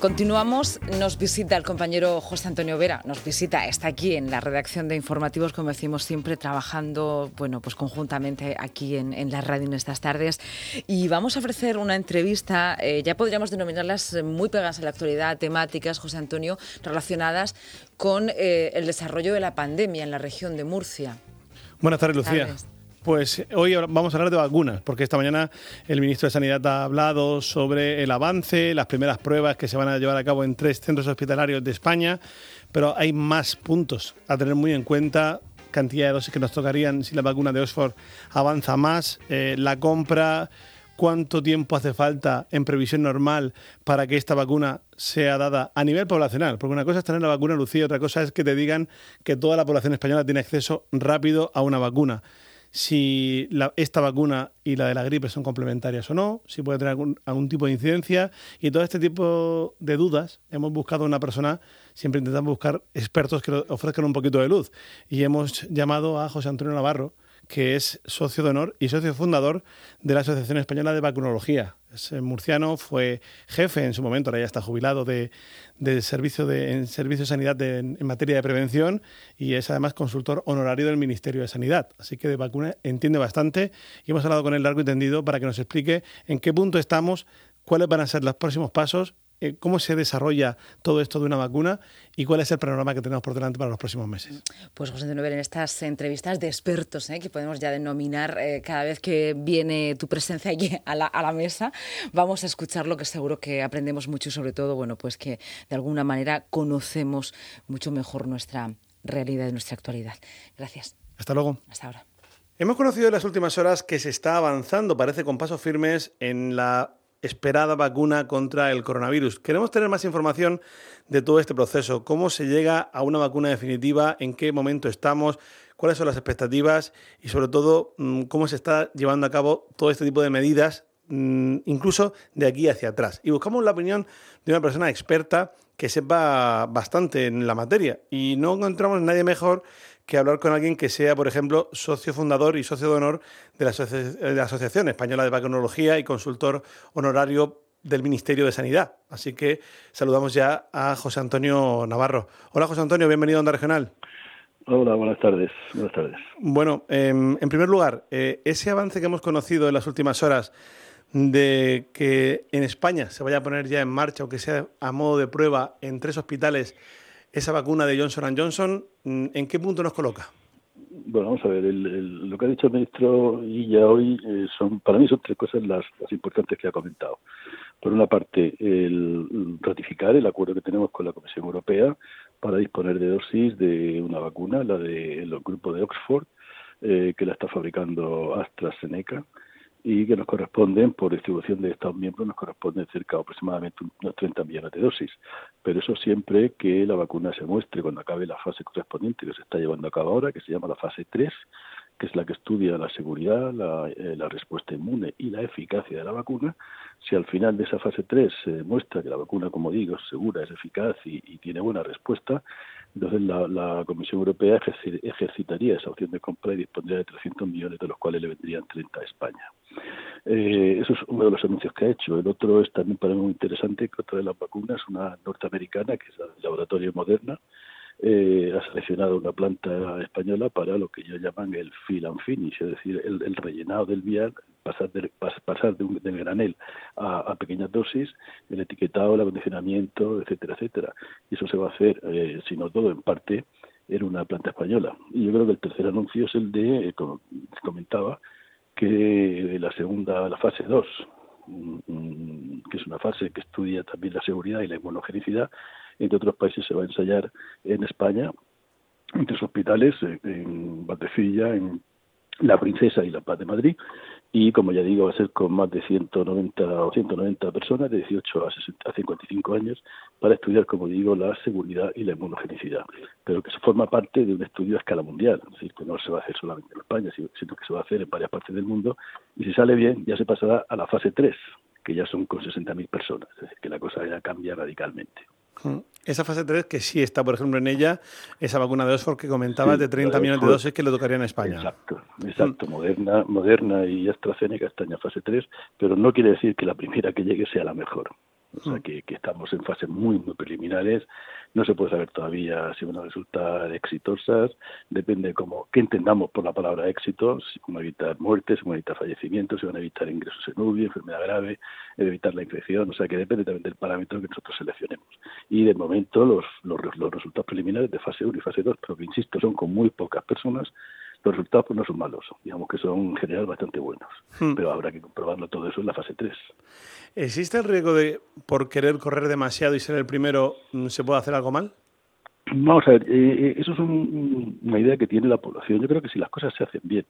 Continuamos, nos visita el compañero José Antonio Vera, nos visita, está aquí en la redacción de informativos, como decimos siempre, trabajando, bueno, pues conjuntamente aquí en, la radio en estas tardes. Y vamos a ofrecer una entrevista, eh, ya podríamos denominarlas muy pegadas a la actualidad, temáticas, José Antonio, relacionadas con eh, el desarrollo de la pandemia en la región de Murcia. Buenas tardes, Lucía. Pues hoy vamos a hablar de vacunas, porque esta mañana el ministro de Sanidad ha hablado sobre el avance, las primeras pruebas que se van a llevar a cabo en tres centros hospitalarios de España, pero hay más puntos a tener muy en cuenta cantidad de dosis que nos tocarían si la vacuna de Oxford avanza más, eh, la compra, cuánto tiempo hace falta en previsión normal para que esta vacuna sea dada a nivel poblacional. Porque una cosa es tener la vacuna, Lucía, otra cosa es que te digan que toda la población española tiene acceso rápido a una vacuna si esta vacuna y la de la gripe son complementarias o no, si puede tener algún, tipo de incidencia. Y todo este tipo de dudas hemos buscado una persona, siempre intentamos buscar expertos que ofrezcan un poquito de luz. Y hemos llamado a José Antonio Navarro, que es socio de honor y socio fundador de la Asociación Española de Vacunología. Es murciano, fue jefe en su momento, ahora ya está jubilado de, servicio de, en servicio de sanidad en, materia de prevención y es además consultor honorario del Ministerio de Sanidad. Así que de vacuna entiende bastante y hemos hablado con él largo y tendido para que nos explique en qué punto estamos, cuáles van a ser los próximos pasos eh, cómo se desarrolla todo esto de una vacuna y cuál es el panorama que tenemos por delante para los próximos meses. Pues José Antonio, en estas entrevistas de expertos, ¿eh? que podemos ya denominar eh, cada vez que viene tu presencia aquí a la, a la, mesa, vamos a escuchar lo que seguro que aprendemos mucho y sobre todo, bueno, pues que de alguna manera conocemos mucho mejor nuestra realidad y nuestra actualidad. Gracias. Hasta luego. Hasta ahora. Hemos conocido en las últimas horas que se está avanzando, parece con pasos firmes, en la esperada vacuna contra el coronavirus. Queremos tener más información de todo este proceso, cómo se llega a una vacuna definitiva, en qué momento estamos, cuáles son las expectativas y sobre todo mm, cómo se está llevando a cabo todo este tipo de medidas, mm, incluso de aquí hacia atrás. Y buscamos la opinión de una persona experta que sepa bastante en la materia. Y no encontramos nadie mejor que hablar con alguien que sea, por ejemplo, socio fundador y socio de honor de la, Asociación Española de Vacunología y consultor honorario del Ministerio de Sanidad. Así que saludamos ya a José Antonio Navarro. Hola José Antonio, bienvenido a Onda Regional. Hola, buenas tardes. Buenas tardes. Bueno, em, en primer lugar, eh, ese avance que hemos conocido en las últimas horas de que en España se vaya a poner ya en marcha, aunque sea a modo de prueba, en tres hospitales esa vacuna de Johnson Johnson, mm, ¿en qué punto nos coloca? Bueno, vamos a ver, lo que ha dicho el ministro ya hoy eh, son, para mí son tres cosas las, importantes que ha comentado. Por una parte, el ratificar el acuerdo que tenemos con la Comisión Europea para disponer de dosis de una vacuna, la del grupo de Oxford, eh, que la está fabricando AstraZeneca y que nos corresponden, por distribución de Estados miembros, nos corresponden cerca de aproximadamente unos 30 millones de dosis. Pero eso siempre que la vacuna se muestre cuando acabe la fase correspondiente que se está llevando a cabo ahora, que se llama la fase 3, que es la que estudia la seguridad, la, eh, la, respuesta inmune y la eficacia de la vacuna. Si al final de esa fase 3 se demuestra que la vacuna, como digo, es segura, es eficaz y tiene buena respuesta, entonces la, Comisión Europea ejercitaría esa opción de compra y dispondría de 300 millones, de los cuales le vendrían 30 a España. Eh, eso es uno de los anuncios que ha hecho. El otro es también para mí muy interesante que otra de las vacunas, una norteamericana, que es el laboratorio Moderna, eh, ha seleccionado una planta española para lo que ellos llaman el fill and finish, es decir, el, rellenado del vial, pasar, de, pasar de un, del granel a, pequeñas dosis, el etiquetado, el acondicionamiento, etcétera, etcétera. Y eso se va a hacer, eh, si no todo, en parte, en una planta española. Y yo creo que el tercer anuncio es el de, eh, como comentaba, que la segunda, la fase 2, mm, mm, que es una fase que estudia también la seguridad y la inmunogenicidad, entre otros países se va a ensayar en España, en tres hospitales, en Batecilla, en La Princesa y La Paz de Madrid, y como ya digo, va a ser con más de 190 o 190 personas de 18 a, 60, a 55 años para estudiar, como digo, la seguridad y la inmunogenicidad, pero que se forma parte de un estudio a escala mundial, es decir, que no se va a hacer solamente en España, sino que se va a hacer en varias partes del mundo, y si sale bien, ya se pasará a la fase 3, que ya son con 60.000 personas, es decir, que la cosa ya cambia radicalmente. Mm. Esa fase 3 que sí está, por ejemplo, en ella, esa vacuna de Oxford que comentabas de 30 millones de dosis que le tocarían a España. Exacto, exacto. Mm. Moderna, Moderna y AstraZeneca están en fase 3, pero no quiere decir que la primera que llegue sea la mejor. O sea, mm. que, estamos en fases muy, muy preliminares. No se puede saber todavía si van a resultar exitosas. Depende cómo, qué entendamos por la palabra éxito, si van a evitar muertes, si van a evitar fallecimientos, si van a evitar ingresos en UBI, enfermedad grave, evitar la infección. O sea, que depende también del parámetro que nosotros seleccionemos. Y de momento los, los, los resultados preliminares de fase 1 y fase 2, pero que insisto, son con muy pocas personas, los resultados pues no son malos, digamos que son en general bastante buenos, hmm. pero habrá que comprobarlo todo eso en la fase 3. ¿Existe el riesgo de, por querer correr demasiado y ser el primero, mm, se puede hacer algo mal? Vamos a ver, eh, eh, eso es una idea que tiene la población. Yo creo que si las cosas se hacen bien,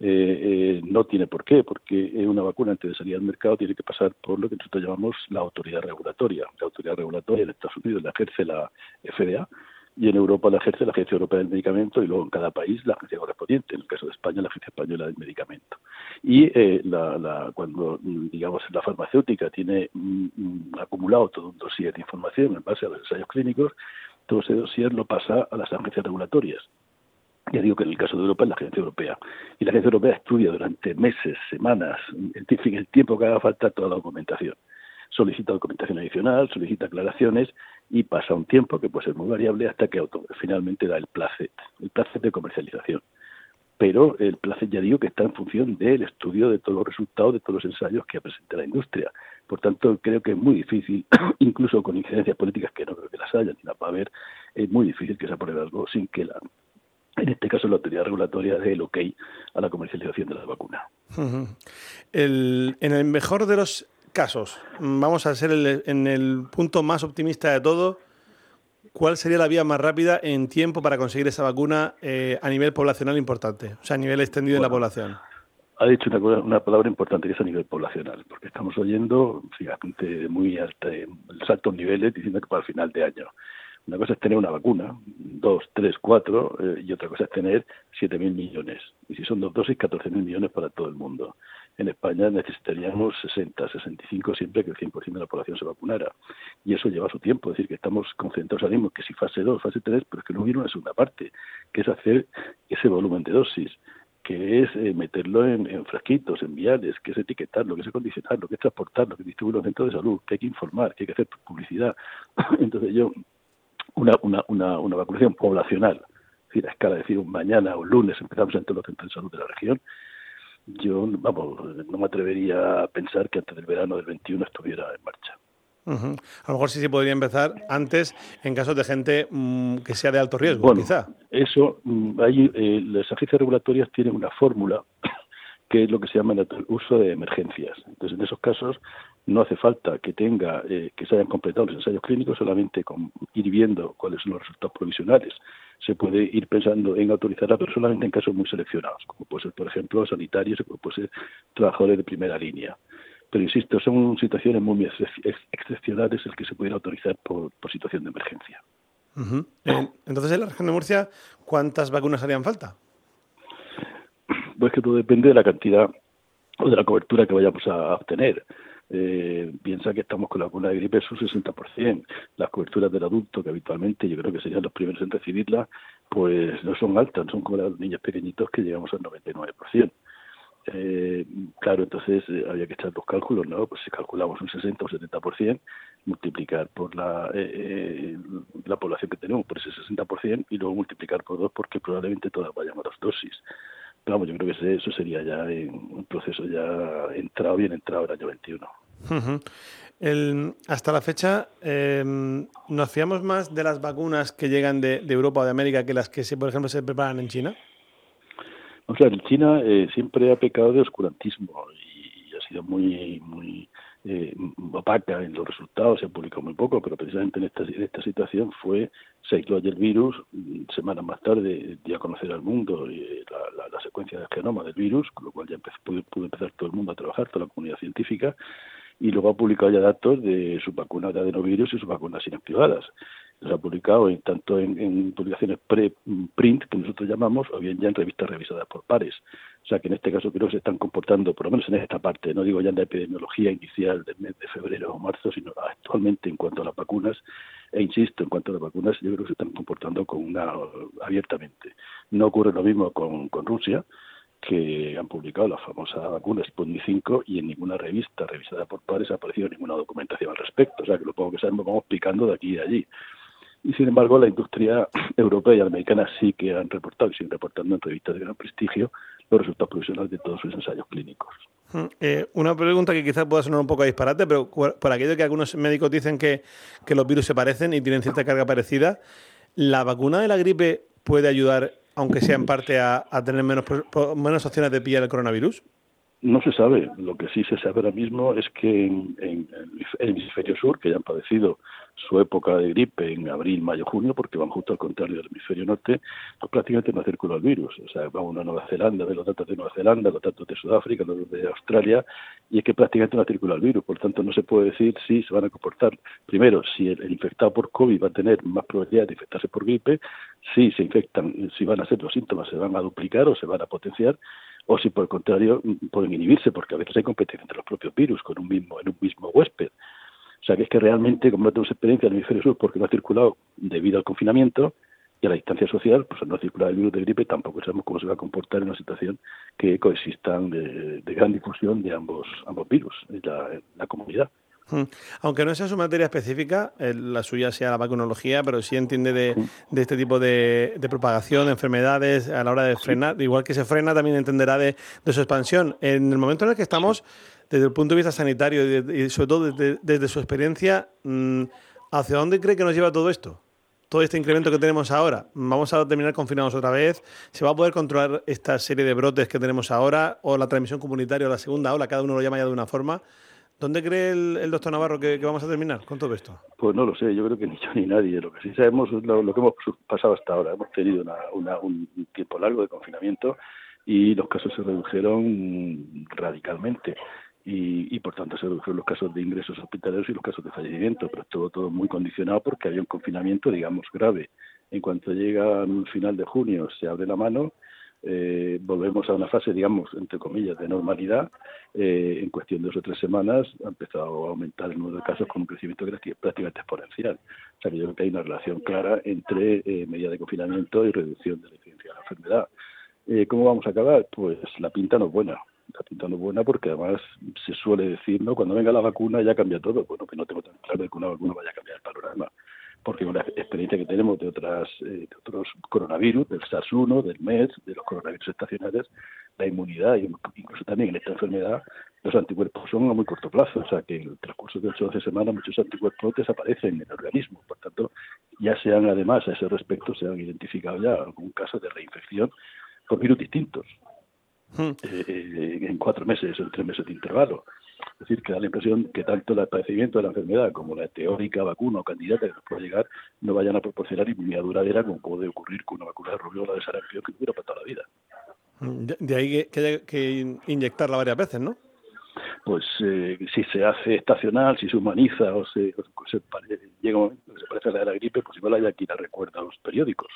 eh, no tiene por qué, porque una vacuna antes de salir al mercado tiene que pasar por lo que nosotros llamamos la autoridad regulatoria. La autoridad regulatoria en Estados Unidos la ejerce la FDA y en Europa la ejerce la Agencia Europea del Medicamento y luego en cada país la agencia correspondiente, en el caso de España la Agencia Española del Medicamento. Y eh, la, cuando, digamos, la farmacéutica tiene mm, mm, acumulado todo un dossier de información en base a los ensayos clínicos, todo ese dossier lo pasa a las agencias regulatorias. Ya digo que en el caso de Europa es la Agencia Europea. Y la Agencia Europea estudia durante meses, semanas, en el tiempo que haga falta toda la documentación solicita documentación adicional, solicita aclaraciones y pasa un tiempo que puede ser muy variable hasta que finalmente da el placet, el placet de comercialización. Pero el placet ya digo que está en función del estudio de todos los resultados de todos los ensayos que presenta la industria. Por tanto, creo que es muy difícil, incluso con incidencias políticas que no creo que las haya ni la va a haber, es muy difícil que se apruebe algo sin que la, en este caso la autoridad regulatoria dé el ok a la comercialización de la vacuna. en el mejor de los casos, vamos a ser en el punto más optimista de todo, ¿cuál sería la vía más rápida en tiempo para conseguir esa vacuna eh, a nivel poblacional importante? O sea, a nivel extendido de la población. Ha dicho una, palabra importante que es a nivel poblacional, porque estamos oyendo fíjate, muy alta, altos niveles diciendo que para el final de año. Una cosa es tener una vacuna, dos, tres, cuatro, eh, y otra cosa es tener siete mil millones. Y si son dos dosis, catorce mil millones para todo el mundo en España necesitaríamos 60, 65 siempre que el 100% de la población se vacunara. Y eso lleva su tiempo, es decir, que estamos concentrados ahora mismo que si fase 2, fase 3, pero es que no hubiera una segunda parte, que es hacer ese volumen de dosis que es eh, meterlo en, frasquitos, en viales, que es etiquetarlo, que es acondicionarlo, que es transportarlo, que distribuir los centros de salud, que hay que informar, que hay que hacer publicidad. Entonces yo, una, una, una, una vacunación poblacional, es decir, a escala, es decir, un mañana o lunes empezamos en todos los centros de salud de la región, yo, vamos, no me atrevería a pensar que antes del verano del 21 estuviera en marcha. A lo mejor sí se podría empezar antes en casos de gente mm, que sea de alto riesgo, bueno, quizá. Eso, mm, ahí, eh, las agencias regulatorias tienen una fórmula que es lo que se llama el uso de emergencias. Entonces, en esos casos no hace falta que tenga eh, que se hayan completado los ensayos clínicos, solamente con ir viendo cuáles son los resultados provisionales se puede ir pensando en autorizarla, pero solamente en casos muy seleccionados, como puede ser, por ejemplo, sanitarios o como puede ser trabajadores de primera línea. Pero insisto, son situaciones muy excepcionales el que se pudiera autorizar por, situación de emergencia. Entonces, en la región de Murcia, ¿cuántas vacunas harían falta? Pues que todo depende de la cantidad o de la cobertura que vayamos a obtener. Eh, piensa que estamos con la vacuna de gripe es un 60%. Las coberturas del adulto, que habitualmente yo creo que serían los primeros en recibirla, pues no son altas, son como los niños pequeñitos que llegamos al 99%. Eh, claro, entonces eh, había que echar los cálculos, ¿no? Pues si calculamos un 60 o 70%, multiplicar por la, eh, la población que tenemos por ese 60% y luego multiplicar por dos porque probablemente todas vayan a las dosis. Vamos, yo creo que eso sería ya un proceso ya entrado, bien entrado el año 21 hasta la fecha, em, ¿nos fiamos más de las vacunas que llegan de, Europa o de América que las que, por ejemplo, se preparan en China? O sea, China eh, siempre ha pecado de oscurantismo y, ha sido muy, muy eh, opaca en los resultados, se ha publicado muy poco, pero precisamente en esta, situación fue, se aisló el virus, semanas más tarde dio a conocer al mundo eh, la, secuencia del genoma del virus, con lo cual ya pudo empezar todo el mundo a trabajar, toda la comunidad científica, y luego ha publicado ya datos de su vacuna de adenovirus y sus vacunas inactivadas. Los ha publicado tanto en, publicaciones pre-print, que nosotros llamamos, o bien ya en revistas revisadas por pares. O sea que en este caso creo que se están comportando, por lo menos en esta parte, no digo ya en la epidemiología inicial del mes de febrero o marzo, sino actualmente en cuanto a las vacunas, e insisto, en cuanto a las vacunas, yo creo que se están comportando con una abiertamente. No ocurre lo mismo con, con Rusia, que han publicado la famosa vacuna Sputnik 5 y en ninguna revista revisada por pares ha aparecido ninguna documentación al respecto. O sea, que lo poco que sabemos vamos picando de aquí de allí. Y sin embargo, la industria europea y americana sí que han reportado y siguen reportando en revistas de gran prestigio los resultados provisionales de todos sus ensayos clínicos. Hmm, eh, una pregunta que quizás pueda sonar un poco disparate, pero por aquello que algunos médicos dicen que, que los virus se parecen y tienen cierta carga parecida, ¿la vacuna de la gripe puede ayudar aunque sea en parte a, tener menos, menos opciones de pillar el coronavirus? No se sabe. Lo que sí se sabe ahora mismo es que en, el hemisferio sur, que ya han padecido su época de gripe en abril, mayo, junio, porque van justo al contrario del hemisferio norte, pues prácticamente no circula el virus. O sea, vamos a Nueva Zelanda, de los datos de Nueva Zelanda, los datos de Sudáfrica, los de Australia, y es que prácticamente no circula el virus. Por tanto, no se puede decir si se van a comportar, primero, si el, infectado por COVID va a tener más probabilidad de infectarse por gripe, si se infectan, si van a ser los síntomas, se van a duplicar o se van a potenciar, o si por el contrario pueden inhibirse, porque a veces hay competencia entre los propios virus con un mismo, en un mismo huésped. O sea que es que realmente, como no tenemos experiencia en el hemisferio sur porque no ha circulado debido al confinamiento y a la distancia social, pues no ha circulado el virus de gripe, tampoco sabemos cómo se va a comportar en una situación que coexistan de, gran difusión de ambos, ambos virus en la, comunidad. Hmm. Aunque no sea su materia específica, la suya sea la vacunología, pero sí entiende de, este tipo de, propagación de enfermedades a la hora de frenar, igual que se frena, también entenderá de, su expansión. En el momento en el que estamos, desde el punto de vista sanitario y, sobre todo desde, su experiencia, mm, ¿hacia dónde cree que nos lleva todo esto? Todo este incremento que tenemos ahora. ¿Vamos a terminar confinados otra vez? ¿Se va a poder controlar esta serie de brotes que tenemos ahora? ¿O la transmisión comunitaria o la segunda ola? Cada uno lo llama ya de una forma. ¿Dónde cree el, doctor Navarro que, vamos a terminar con todo esto? Pues no lo sé, yo creo que ni yo ni nadie. Lo que sí sabemos es lo, que hemos pasado hasta ahora. Hemos tenido un tiempo largo de confinamiento y los casos se redujeron radicalmente y, por tanto se redujeron los casos de ingresos hospitalarios y los casos de fallecimiento, pero estuvo todo muy condicionado porque había un confinamiento, digamos, grave. En cuanto llega al final de junio, se abre la mano, eh, volvemos a una fase, digamos, entre comillas, de normalidad. Eh, en cuestión de dos o tres semanas ha empezado a aumentar el número de casos con un crecimiento prácticamente exponencial. O sea que yo creo que hay una relación clara entre eh, medida de confinamiento y reducción de la incidencia de la enfermedad. Eh, ¿Cómo vamos a acabar? Pues la pinta no es buena está pintando buena porque además se suele decir, ¿no? Cuando venga la vacuna ya cambia todo. Bueno, que no tengo tan claro que una vacuna vaya a cambiar el panorama. Porque una experiencia que tenemos de otras eh, de otros coronavirus, del SARS-1, del MERS, de los coronavirus estacionales, la inmunidad y incluso también en esta enfermedad, los anticuerpos son a muy corto plazo. O sea que en el transcurso de 8 o 12 semanas muchos anticuerpos desaparecen en el organismo. Por tanto, ya se han además a ese respecto, se han identificado ya algún caso de reinfección con virus distintos. Hmm. Eh, en cuatro meses o en tres meses de intervalo. Es decir, que da la impresión que tanto el padecimiento de la enfermedad como la teórica vacuna o candidata que nos pueda llegar no vayan a proporcionar inmunidad duradera como puede ocurrir con una vacuna de rubiola de sarampión que dura para toda la vida. De, ahí que, haya que inyectarla varias veces, ¿no? Pues eh, si se hace estacional, si se humaniza o se, llega un momento que se parece a la de la gripe, pues igual hay que la recuerda a los periódicos.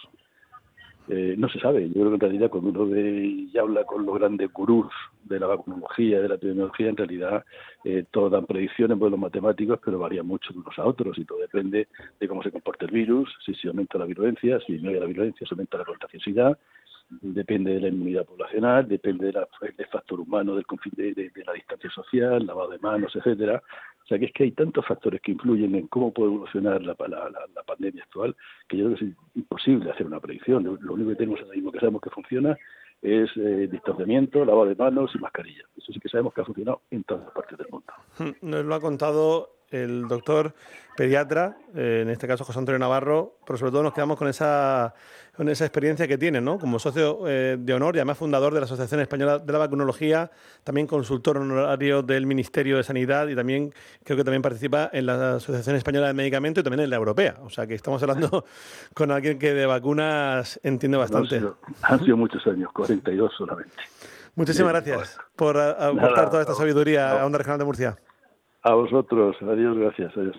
Eh, no se sabe. Yo creo que en realidad cuando uno ve y habla con los grandes gurús de la vacunología, de la epidemiología, en realidad eh, todos dan predicciones, los matemáticos, pero varían mucho de unos a otros y todo depende de cómo se comporta el virus, si se aumenta la virulencia, si no hay la virulencia, se aumenta la contagiosidad, depende de la inmunidad poblacional, depende del factor humano, del de, de, de, la distancia social, lavado de manos, etcétera. O sea que es que hay tantos factores que influyen en cómo puede evolucionar la, la, pandemia actual que yo creo que es imposible hacer una predicción. Lo, único que tenemos ahora mismo que sabemos que funciona es eh, distanciamiento, lavado de manos y mascarilla. Eso sí que sabemos que ha funcionado en todas partes del mundo. Nos lo ha contado el doctor pediatra, eh, en este caso José Antonio Navarro, pero sobre todo nos quedamos con esa, con esa experiencia que tiene, ¿no? Como socio eh, de honor y además fundador de la Asociación Española de la Vacunología, también consultor honorario del Ministerio de Sanidad y también creo que también participa en la Asociación Española de Medicamentos y también en la Europea. O sea que estamos hablando con alguien que de vacunas entiende bastante. han, sido, muchos años, 42 solamente. Muchísimas gracias por aportar toda esta sabiduría a Onda Regional de Murcia. A vosotros. Adiós, gracias. Adiós.